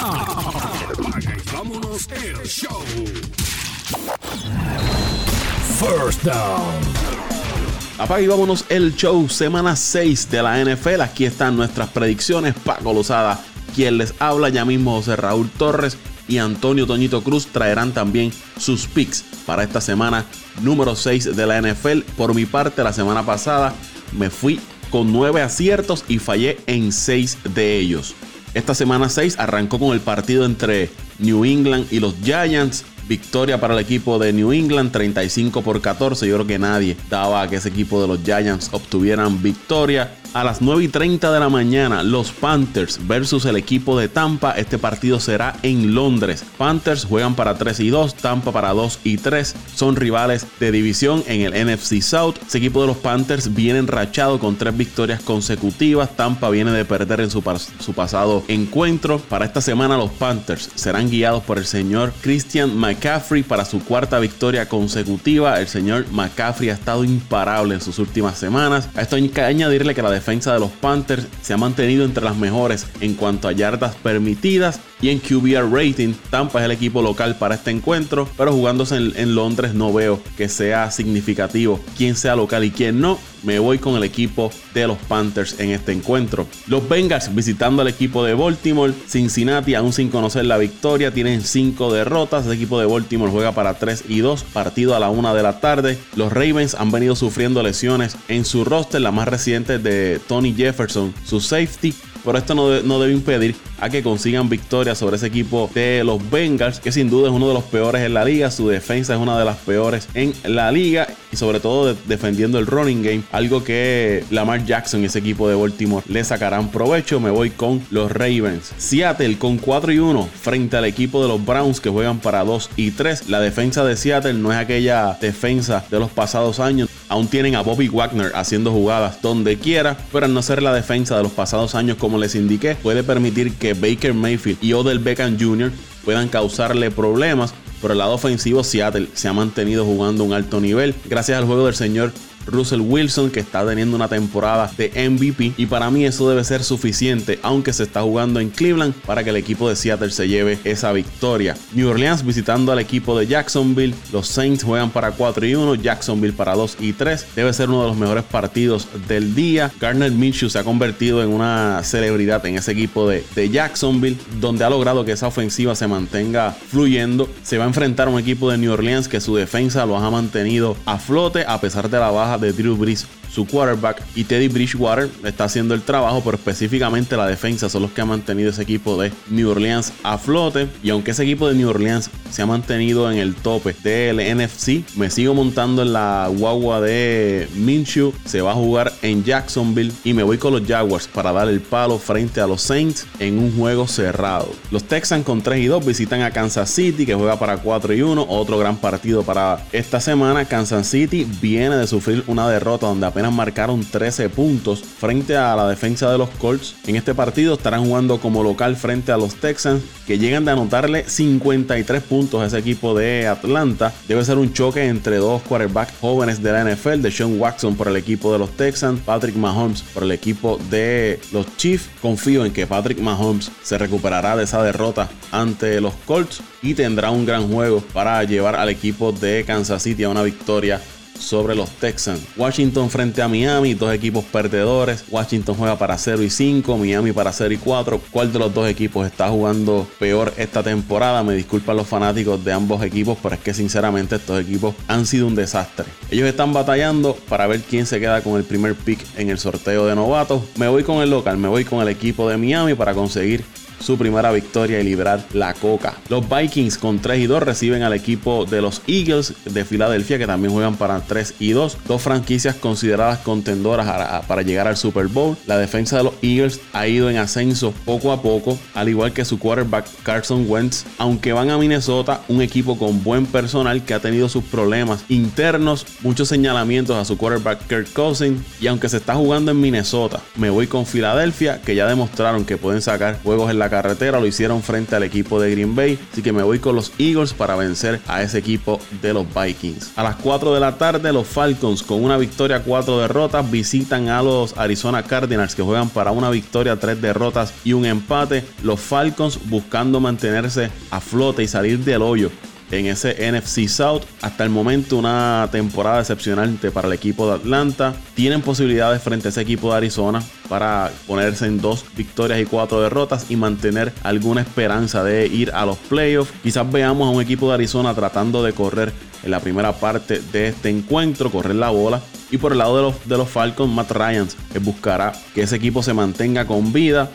Apaga y vámonos el show. First down. Apaga y vámonos el show, semana 6 de la NFL. Aquí están nuestras predicciones. Paco Lozada, quien les habla, ya mismo José Raúl Torres y Antonio Toñito Cruz traerán también sus picks para esta semana número 6 de la NFL. Por mi parte, la semana pasada me fui con 9 aciertos y fallé en 6 de ellos. Esta semana 6 arrancó con el partido entre New England y los Giants. Victoria para el equipo de New England, 35 por 14. Yo creo que nadie daba a que ese equipo de los Giants obtuvieran victoria. A las 9 y 30 de la mañana, los Panthers versus el equipo de Tampa. Este partido será en Londres. Panthers juegan para 3 y 2, Tampa para 2 y 3. Son rivales de división en el NFC South. Ese equipo de los Panthers viene enrachado con tres victorias consecutivas. Tampa viene de perder en su, su pasado encuentro. Para esta semana, los Panthers serán guiados por el señor Christian McCaffrey para su cuarta victoria consecutiva. El señor McCaffrey ha estado imparable en sus últimas semanas. A esto hay que añadirle que la defensa de los Panthers se ha mantenido entre las mejores en cuanto a yardas permitidas y en QBR rating. Tampa es el equipo local para este encuentro, pero jugándose en, Londres no veo que sea significativo quién sea local y quién no me voy con el equipo de los Panthers en este encuentro. Los Bengals visitando al equipo de Baltimore. Cincinnati, aún sin conocer la victoria, tienen 5 derrotas. El equipo de Baltimore juega para 3 y 2, partido a la 1 de la tarde. Los Ravens han venido sufriendo lesiones en su roster, la más reciente de Tony Jefferson, su safety. Pero esto no, debe impedir a que consigan victoria sobre ese equipo de los Bengals, que sin duda es uno de los peores en la liga. Su defensa es una de las peores en la liga y sobre todo defendiendo el running game, algo que Lamar Jackson y ese equipo de Baltimore le sacarán provecho. Me voy con los Ravens. Seattle con 4 y 1 frente al equipo de los Browns que juegan para 2 y 3. La defensa de Seattle no es aquella defensa de los pasados años. Aún tienen a Bobby Wagner haciendo jugadas donde quiera, pero al no ser la defensa de los pasados años como les indiqué, puede permitir que Baker Mayfield y Odell Beckham Jr. puedan causarle problemas. Por el lado ofensivo, Seattle se ha mantenido jugando un alto nivel gracias al juego del señor Russell Wilson, que está teniendo una temporada de MVP. Y para mí eso debe ser suficiente, aunque se está jugando en Cleveland, para que el equipo de Seattle se lleve esa victoria. New Orleans visitando al equipo de Jacksonville. Los Saints juegan para 4 y 1, Jacksonville para 2 y 3. Debe ser uno de los mejores partidos del día. Garner Minshew se ha convertido en una celebridad en ese equipo de, de Jacksonville, donde ha logrado que esa ofensiva se mantenga fluyendo. Se va a enfrentar a un equipo de New Orleans que su defensa lo ha mantenido a flote a pesar de la baja de Drew Brees su quarterback y Teddy Bridgewater está haciendo el trabajo, pero específicamente la defensa son los que han mantenido ese equipo de New Orleans a flote. Y aunque ese equipo de New Orleans se ha mantenido en el tope del NFC, me sigo montando en la guagua de Minshew. Se va a jugar en Jacksonville y me voy con los Jaguars para dar el palo frente a los Saints en un juego cerrado. Los Texans con 3 y 2 visitan a Kansas City que juega para 4 y 1. Otro gran partido para esta semana. Kansas City viene de sufrir una derrota donde apenas marcaron 13 puntos frente a la defensa de los Colts. En este partido estarán jugando como local frente a los Texans, que llegan de anotarle 53 puntos a ese equipo de Atlanta. Debe ser un choque entre dos quarterbacks jóvenes de la NFL, de Sean Watson por el equipo de los Texans, Patrick Mahomes por el equipo de los Chiefs. Confío en que Patrick Mahomes se recuperará de esa derrota ante los Colts y tendrá un gran juego para llevar al equipo de Kansas City a una victoria sobre los Texans. Washington frente a Miami, dos equipos perdedores. Washington juega para 0 y 5, Miami para 0 y 4. ¿Cuál de los dos equipos está jugando peor esta temporada? Me disculpan los fanáticos de ambos equipos, pero es que sinceramente estos equipos han sido un desastre. Ellos están batallando para ver quién se queda con el primer pick en el sorteo de novatos. Me voy con el local, me voy con el equipo de Miami para conseguir su primera victoria y librar la coca. Los Vikings con 3 y 2 reciben al equipo de los Eagles de Filadelfia que también juegan para 3 y 2. Dos franquicias consideradas contendoras para llegar al Super Bowl. La defensa de los Eagles ha ido en ascenso poco a poco, al igual que su quarterback Carson Wentz. Aunque van a Minnesota, un equipo con buen personal que ha tenido sus problemas internos, muchos señalamientos a su quarterback Kirk Cousins. Y aunque se está jugando en Minnesota, me voy con Filadelfia, que ya demostraron que pueden sacar juegos en la carretera, lo hicieron frente al equipo de Green Bay, así que me voy con los Eagles para vencer a ese equipo de los Vikings. A las 4 de la tarde, los Falcons con una victoria, 4 derrotas, visitan a los Arizona Cardinals que juegan para una victoria, 3 derrotas y un empate. Los Falcons buscando mantenerse a flote y salir del hoyo en ese NFC South. Hasta el momento una temporada decepcionante para el equipo de Atlanta. Tienen posibilidades frente a ese equipo de Arizona para ponerse en dos victorias y cuatro derrotas y mantener alguna esperanza de ir a los playoffs. Quizás veamos a un equipo de Arizona tratando de correr en la primera parte de este encuentro, correr la bola. Y por el lado de los, de los Falcons, Matt Ryans buscará que ese equipo se mantenga con vida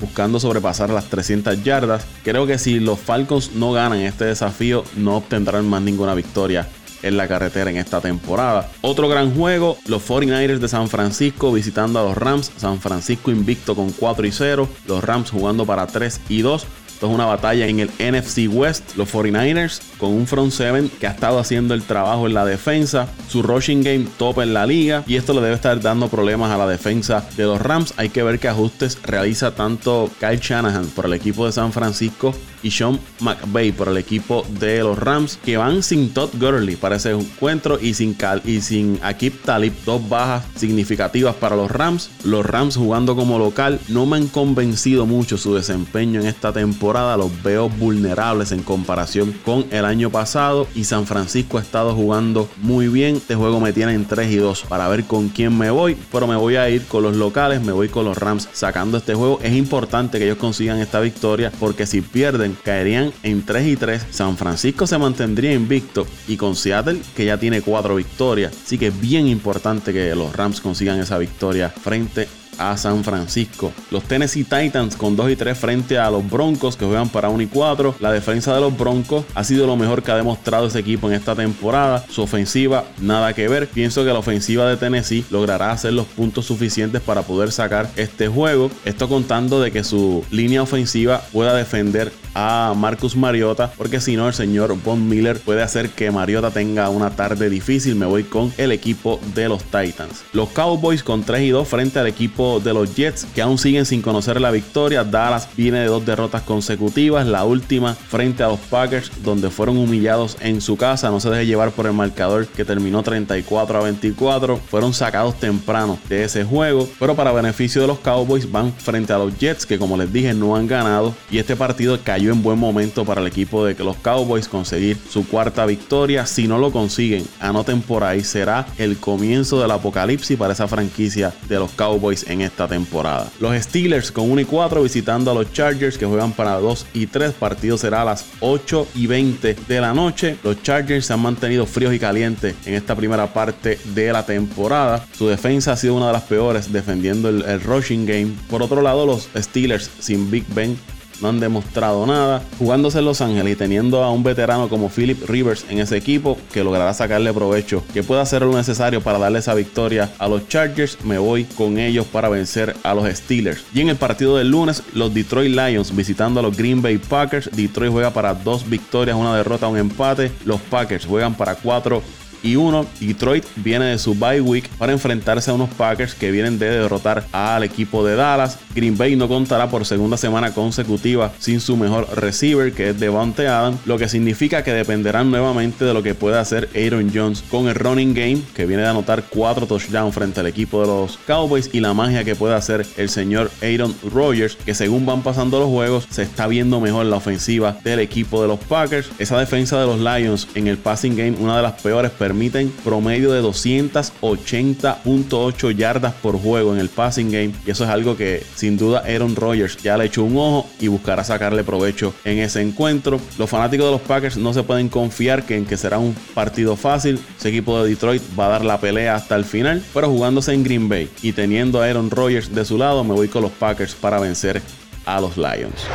buscando sobrepasar las 300 yardas. Creo que si los Falcons no ganan este desafío, no obtendrán más ninguna victoria en la carretera en esta temporada. Otro gran juego, los 49ers de San Francisco visitando a los Rams. San Francisco invicto con 4 y 0. Los Rams jugando para 3 y 2 es una batalla en el NFC West. Los 49ers con un front seven que ha estado haciendo el trabajo en la defensa. Su rushing game top en la liga. Y esto le debe estar dando problemas a la defensa de los Rams. Hay que ver qué ajustes realiza tanto Kyle Shanahan por el equipo de San Francisco y Sean McVay por el equipo de los Rams que van sin Todd Gurley para ese encuentro y sin, Cal y sin Akib Talib, dos bajas significativas para los Rams. Los Rams jugando como local no me han convencido mucho su desempeño en esta temporada, los veo vulnerables en comparación con el año pasado y San Francisco ha estado jugando muy bien. Este juego me tiene en 3 y 2 para ver con quién me voy, pero me voy a ir con los locales, me voy con los Rams sacando este juego. Es importante que ellos consigan esta victoria porque si pierden caerían en 3 y 3. San Francisco se mantendría invicto y con Seattle que ya tiene 4 victorias. Así que es bien importante que los Rams consigan esa victoria frente a San Francisco. Los Tennessee Titans con 2 y 3 frente a los Broncos que juegan para 1 y 4. La defensa de los Broncos ha sido lo mejor que ha demostrado ese equipo en esta temporada. Su ofensiva nada que ver. Pienso que la ofensiva de Tennessee logrará hacer los puntos suficientes para poder sacar este juego. Esto contando de que su línea ofensiva pueda defender a Marcus Mariota, porque si no, el señor Von Miller puede hacer que Mariota tenga una tarde difícil. Me voy con el equipo de los Titans. Los Cowboys con 3 y 2 frente al equipo de los Jets que aún siguen sin conocer la victoria. Dallas viene de dos derrotas consecutivas, la última frente a los Packers donde fueron humillados en su casa. No se deje llevar por el marcador que terminó 34 a 24. Fueron sacados temprano de ese juego, pero para beneficio de los Cowboys van frente a los Jets que como les dije no han ganado y este partido cayó en buen momento para el equipo de los Cowboys conseguir su cuarta victoria. Si no lo consiguen, anoten por ahí, será el comienzo del apocalipsis para esa franquicia de los Cowboys esta temporada. Los Steelers con 1 y 4 visitando a los Chargers que juegan para 2 y 3. Partido será a las 8 y 20 de la noche. Los Chargers se han mantenido fríos y calientes en esta primera parte de la temporada. Su defensa ha sido una de las peores defendiendo el, el rushing game. Por otro lado, los Steelers sin Big Ben no han demostrado nada. Jugándose en Los Ángeles y teniendo a un veterano como Philip Rivers en ese equipo que logrará sacarle provecho, que pueda hacer lo necesario para darle esa victoria a los Chargers, me voy con ellos para vencer a los Steelers. Y en el partido del lunes, los Detroit Lions visitando a los Green Bay Packers. Detroit juega para dos victorias, una derrota, un empate. Los Packers juegan para cuatro y 1. Detroit viene de su bye week para enfrentarse a unos Packers que vienen de derrotar al equipo de Dallas. Green Bay no contará por segunda semana consecutiva sin su mejor receiver que es Devante Adams, lo que significa que dependerán nuevamente de lo que pueda hacer Aaron Jones con el running game que viene de anotar 4 touchdowns frente al equipo de los Cowboys y la magia que puede hacer el señor Aaron Rodgers que según van pasando los juegos se está viendo mejor la ofensiva del equipo de los Packers. Esa defensa de los Lions en el passing game una de las peores permiten promedio de 280.8 yardas por juego en el passing game. Y eso es algo que sin duda Aaron Rodgers ya le echó un ojo y buscará sacarle provecho en ese encuentro. Los fanáticos de los Packers no se pueden confiar que en que será un partido fácil. Ese equipo de Detroit va a dar la pelea hasta el final, pero jugándose en Green Bay y teniendo a Aaron Rodgers de su lado, me voy con los Packers para vencer a los Lions.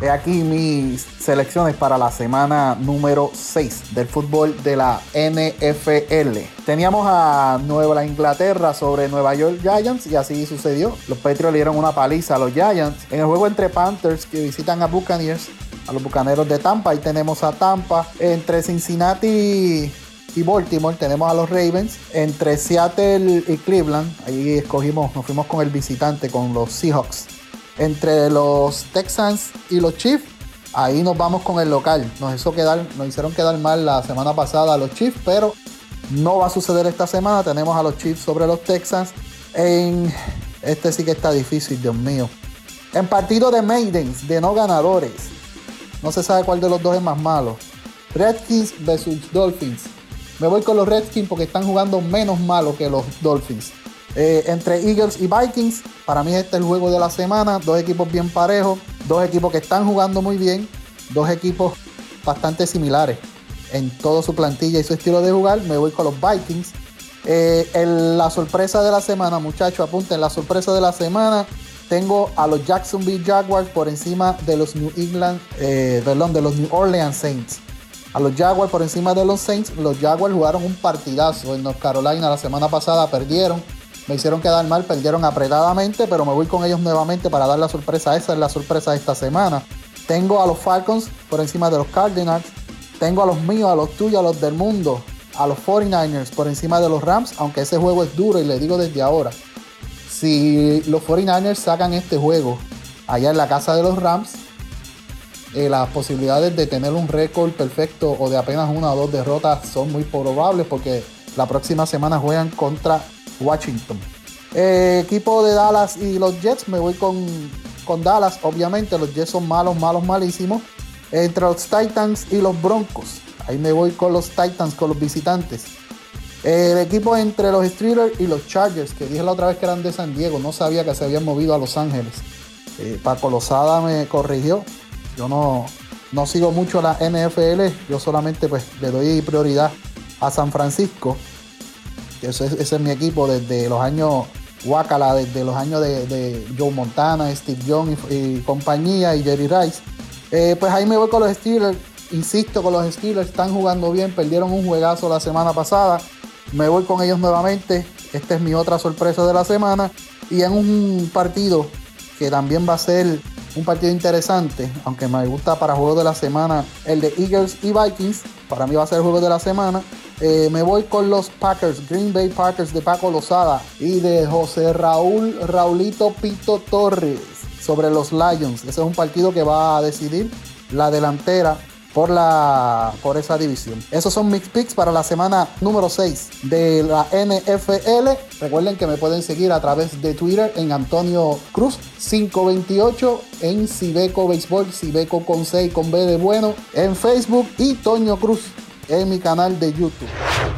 He aquí mis selecciones para la semana número 6 del fútbol de la NFL. Teníamos a Nueva Inglaterra sobre Nueva York Giants y así sucedió. Los Patriots le dieron una paliza a los Giants. En el juego entre Panthers que visitan a Buccaneers, a los Bucaneros de Tampa, ahí tenemos a Tampa. Entre Cincinnati y Baltimore tenemos a los Ravens. Entre Seattle y Cleveland, ahí escogimos, nos fuimos con el visitante, con los Seahawks Entre los Texans y los Chiefs, ahí nos vamos con el local. Nos, hizo quedar, nos hicieron quedar mal la semana pasada a los Chiefs, pero no va a suceder esta semana. Tenemos a los Chiefs sobre los Texans. En este sí que está difícil, Dios mío. En partido de Maidens, de no ganadores. No se sabe cuál de los dos es más malo. Redskins versus Dolphins. Me voy con los Redskins porque están jugando menos malo que los Dolphins. Eh, entre Eagles y Vikings, para mí este es el juego de la semana. Dos equipos bien parejos, dos equipos que están jugando muy bien, dos equipos bastante similares en toda su plantilla y su estilo de jugar. Me voy con los Vikings. Eh, la sorpresa de la semana, muchachos, apunten la sorpresa de la semana. Tengo a los Jacksonville Jaguars por encima de los New England, eh, perdón, de los New Orleans Saints. A los Jaguars por encima de los Saints. Los Jaguars jugaron un partidazo en North Carolina la semana pasada, perdieron me hicieron quedar mal, perdieron apretadamente, pero me voy con ellos nuevamente para dar la sorpresa. Esa es la sorpresa de esta semana. Tengo a los Falcons por encima de los Cardinals. Tengo a los míos, a los tuyos, a los del mundo. A los 49ers por encima de los Rams, aunque ese juego es duro y le digo desde ahora. Si los 49ers sacan este juego allá en la casa de los Rams, eh, las posibilidades de tener un récord perfecto o de apenas una o dos derrotas son muy probables porque la próxima semana juegan contra Washington. Eh, equipo de Dallas y los Jets, me voy con, con Dallas, obviamente, los Jets son malos, malos, malísimos. Entre los Titans y los Broncos, ahí me voy con los Titans, con los visitantes. El equipo entre los Steelers y los Chargers, que dije la otra vez que eran de San Diego, no sabía que se habían movido a Los Ángeles. Eh, Paco Lozada me corrigió. Yo no, no sigo mucho la NFL, yo solamente pues le doy prioridad a San Francisco. Ese, es mi equipo desde los años Wakala, desde los años de, Joe Montana, Steve Young y, compañía y Jerry Rice. Eh, pues ahí me voy con los Steelers. Insisto con los Steelers, están jugando bien, perdieron un juegazo la semana pasada. Me voy con ellos nuevamente. Esta es mi otra sorpresa de la semana. Y en un partido que también va a ser un partido interesante, aunque me gusta para juego de la semana, el de Eagles y Vikings. Para mí va a ser el juego de la semana. Eh, me voy con los Packers, Green Bay Packers de Paco Lozada y de José Raúl Raulito Pito Torres sobre los Lions. Ese es un partido que va a decidir la delantera por, la, por esa división. Esos son mis picks para la semana número 6 de la NFL. Recuerden que me pueden seguir a través de Twitter en Antonio Cruz 528, en Cibeco Béisbol, Cibeco con 6 con B de bueno, en Facebook y Toño Cruz en mi canal de YouTube.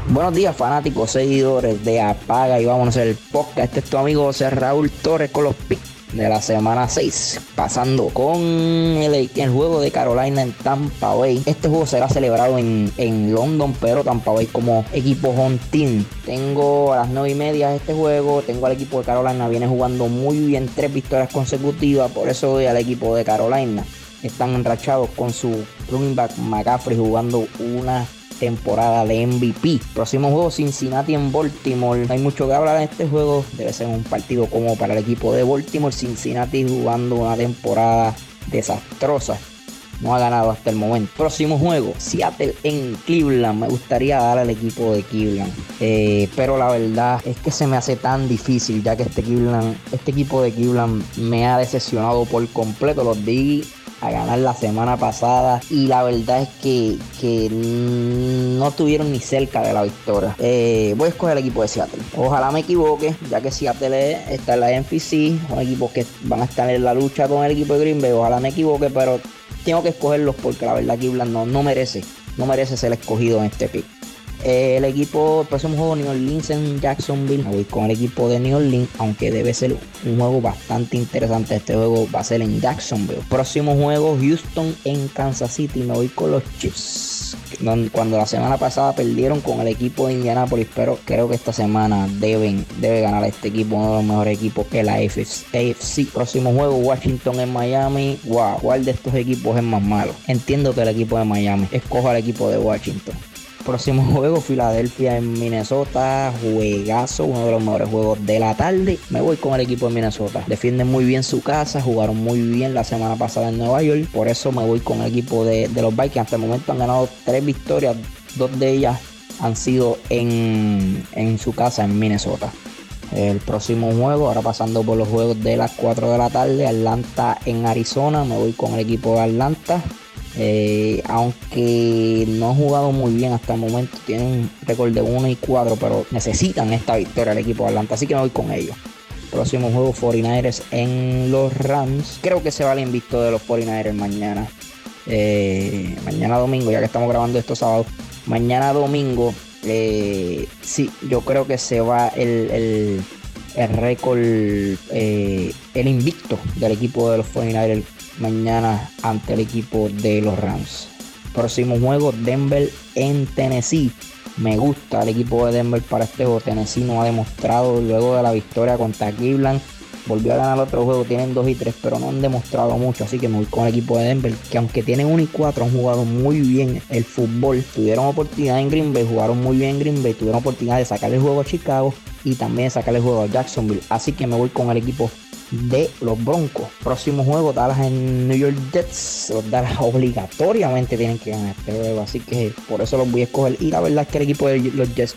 Buenos días, fanáticos, seguidores de Apaga y vámonos el podcast. Este es tu amigo José Raúl Torres con los picks de la semana 6. Pasando con el, juego de Carolina en Tampa Bay. Este juego será celebrado en, en London, pero Tampa Bay como equipo home team. Tengo a las 9 y media este juego. Tengo al equipo de Carolina. Viene jugando muy bien, tres victorias consecutivas. Por eso voy al equipo de Carolina. Están enrachados con su running back McCaffrey jugando una temporada de MVP. Próximo juego Cincinnati en Baltimore. No hay mucho que hablar en este juego. Debe ser un partido como para el equipo de Baltimore. Cincinnati jugando una temporada desastrosa. No ha ganado hasta el momento. Próximo juego, Seattle en Cleveland. Me gustaría dar al equipo de Cleveland. Eh, pero la verdad es que se me hace tan difícil ya que este Cleveland, este equipo de Cleveland me ha decepcionado por completo. Los di a ganar la semana pasada y la verdad es que, no tuvieron ni cerca de la victoria. Eh, voy a escoger el equipo de Seattle. Ojalá me equivoque, ya que Seattle está en la NFC, son equipos que van a estar en la lucha con el equipo de Green Bay. Ojalá me equivoque, pero tengo que escogerlos porque la verdad que no, no merece, no merece ser escogido en este pick el equipo, el próximo juego New Orleans en Jacksonville. Me voy con el equipo de New Orleans, aunque debe ser un juego bastante interesante. Este juego va a ser en Jacksonville. Próximo juego Houston en Kansas City. Me voy con los Chiefs. Cuando la semana pasada perdieron con el equipo de Indianapolis, pero creo que esta semana deben debe ganar este equipo, uno de los mejores equipos que la AFC. Próximo juego Washington en Miami. Wow, ¿cuál de estos equipos es más malo? Entiendo que el equipo de Miami. Escojo al equipo de Washington. Próximo juego, Filadelfia en Minnesota. Juegazo, uno de los mejores juegos de la tarde. Me voy con el equipo de Minnesota. Defienden muy bien su casa, jugaron muy bien la semana pasada en Nueva York. Por eso me voy con el equipo de, los Vikings. Hasta el momento han ganado tres victorias. Dos de ellas han sido en, en su casa en Minnesota. el próximo juego. Ahora pasando por los juegos de las 4 de la tarde, Atlanta en Arizona, me voy con el equipo de Atlanta. Eh, aunque no ha jugado muy bien hasta el momento, tienen un récord de 1 y 4, pero necesitan esta victoria el equipo de Atlanta, así que me voy con ellos. Próximo juego 49ers en los Rams. Creo que se va el invicto de los 49ers mañana. Eh, mañana domingo, ya que estamos grabando esto sábado. Mañana domingo, eh, sí, yo creo que se va el, el, récord, el invicto del equipo de los 49ers mañana ante el equipo de los Rams. Próximo juego, Denver en Tennessee. Me gusta el equipo de Denver para este juego. Tennessee no ha demostrado luego de la victoria contra Cleveland. Volvió a ganar otro juego, tienen 2 y 3, pero no han demostrado mucho. Así que me voy con el equipo de Denver, que aunque tienen 1 y 4, han jugado muy bien el fútbol. Tuvieron oportunidad en Green Bay, jugaron muy bien en Green Bay, tuvieron oportunidad de sacar el juego a Chicago y también de sacar el juego a Jacksonville. Así que me voy con el equipo de los Broncos. Próximo juego, Dallas en New York Jets. Los Dallas obligatoriamente tienen que ganar este juego, así que por eso los voy a escoger. Y la verdad es que el equipo de los Jets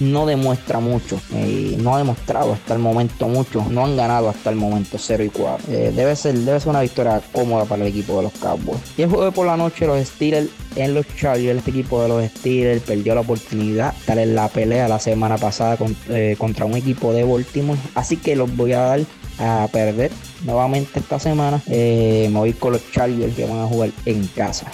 no demuestra mucho, eh, no ha demostrado hasta el momento mucho, no han ganado hasta el momento 0 y 4. Eh, debe, ser, debe ser una victoria cómoda para el equipo de los Cowboys. Y el juego de por la noche, los Steelers en los Chargers, este equipo de los Steelers perdió la oportunidad de estar en la pelea la semana pasada eh, contra un equipo de Baltimore, así que los voy a dar a perder nuevamente esta semana. me voy con los Chargers que van a jugar en casa.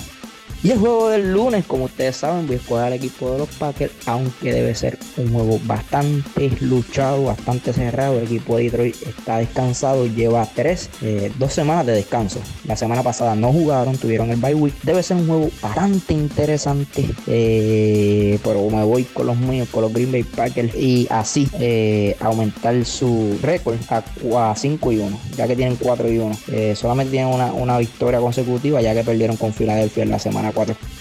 Y el juego del lunes, como ustedes saben, voy a escoger al equipo de los Packers, aunque debe ser un juego bastante luchado, bastante cerrado. El equipo de Detroit está descansado, lleva tres, eh, dos semanas de descanso. La semana pasada no jugaron, tuvieron el bye week. Debe ser un juego bastante interesante, eh, pero me voy con los míos, con los Green Bay Packers y así eh, aumentar su récord a, 5 y 1, ya que tienen 4 y 1. solamente tienen una, una victoria consecutiva, ya que perdieron con Filadelfia en la semana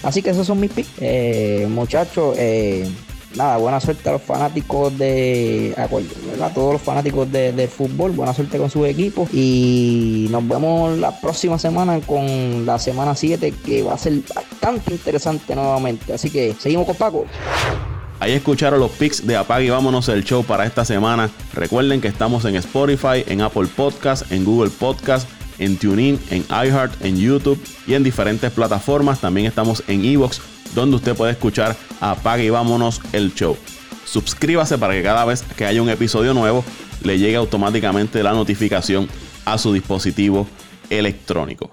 Así que esos son mis picks. Eh, muchachos, eh, nada, buena suerte a los fanáticos de. A todos los fanáticos de, del fútbol. Buena suerte con sus equipos. Y nos vemos la próxima semana con la semana 7, que va a ser bastante interesante nuevamente. Así que seguimos con Paco. Ahí escucharon los picks de Apague y vámonos el show para esta semana. Recuerden que estamos en Spotify, en Apple Podcast, en Google Podcast en TuneIn, en iHeart, en YouTube y en diferentes plataformas. También estamos en Evox, donde usted puede escuchar Apague y vámonos el show. Suscríbase para que cada vez que haya un episodio nuevo le llegue automáticamente la notificación a su dispositivo electrónico.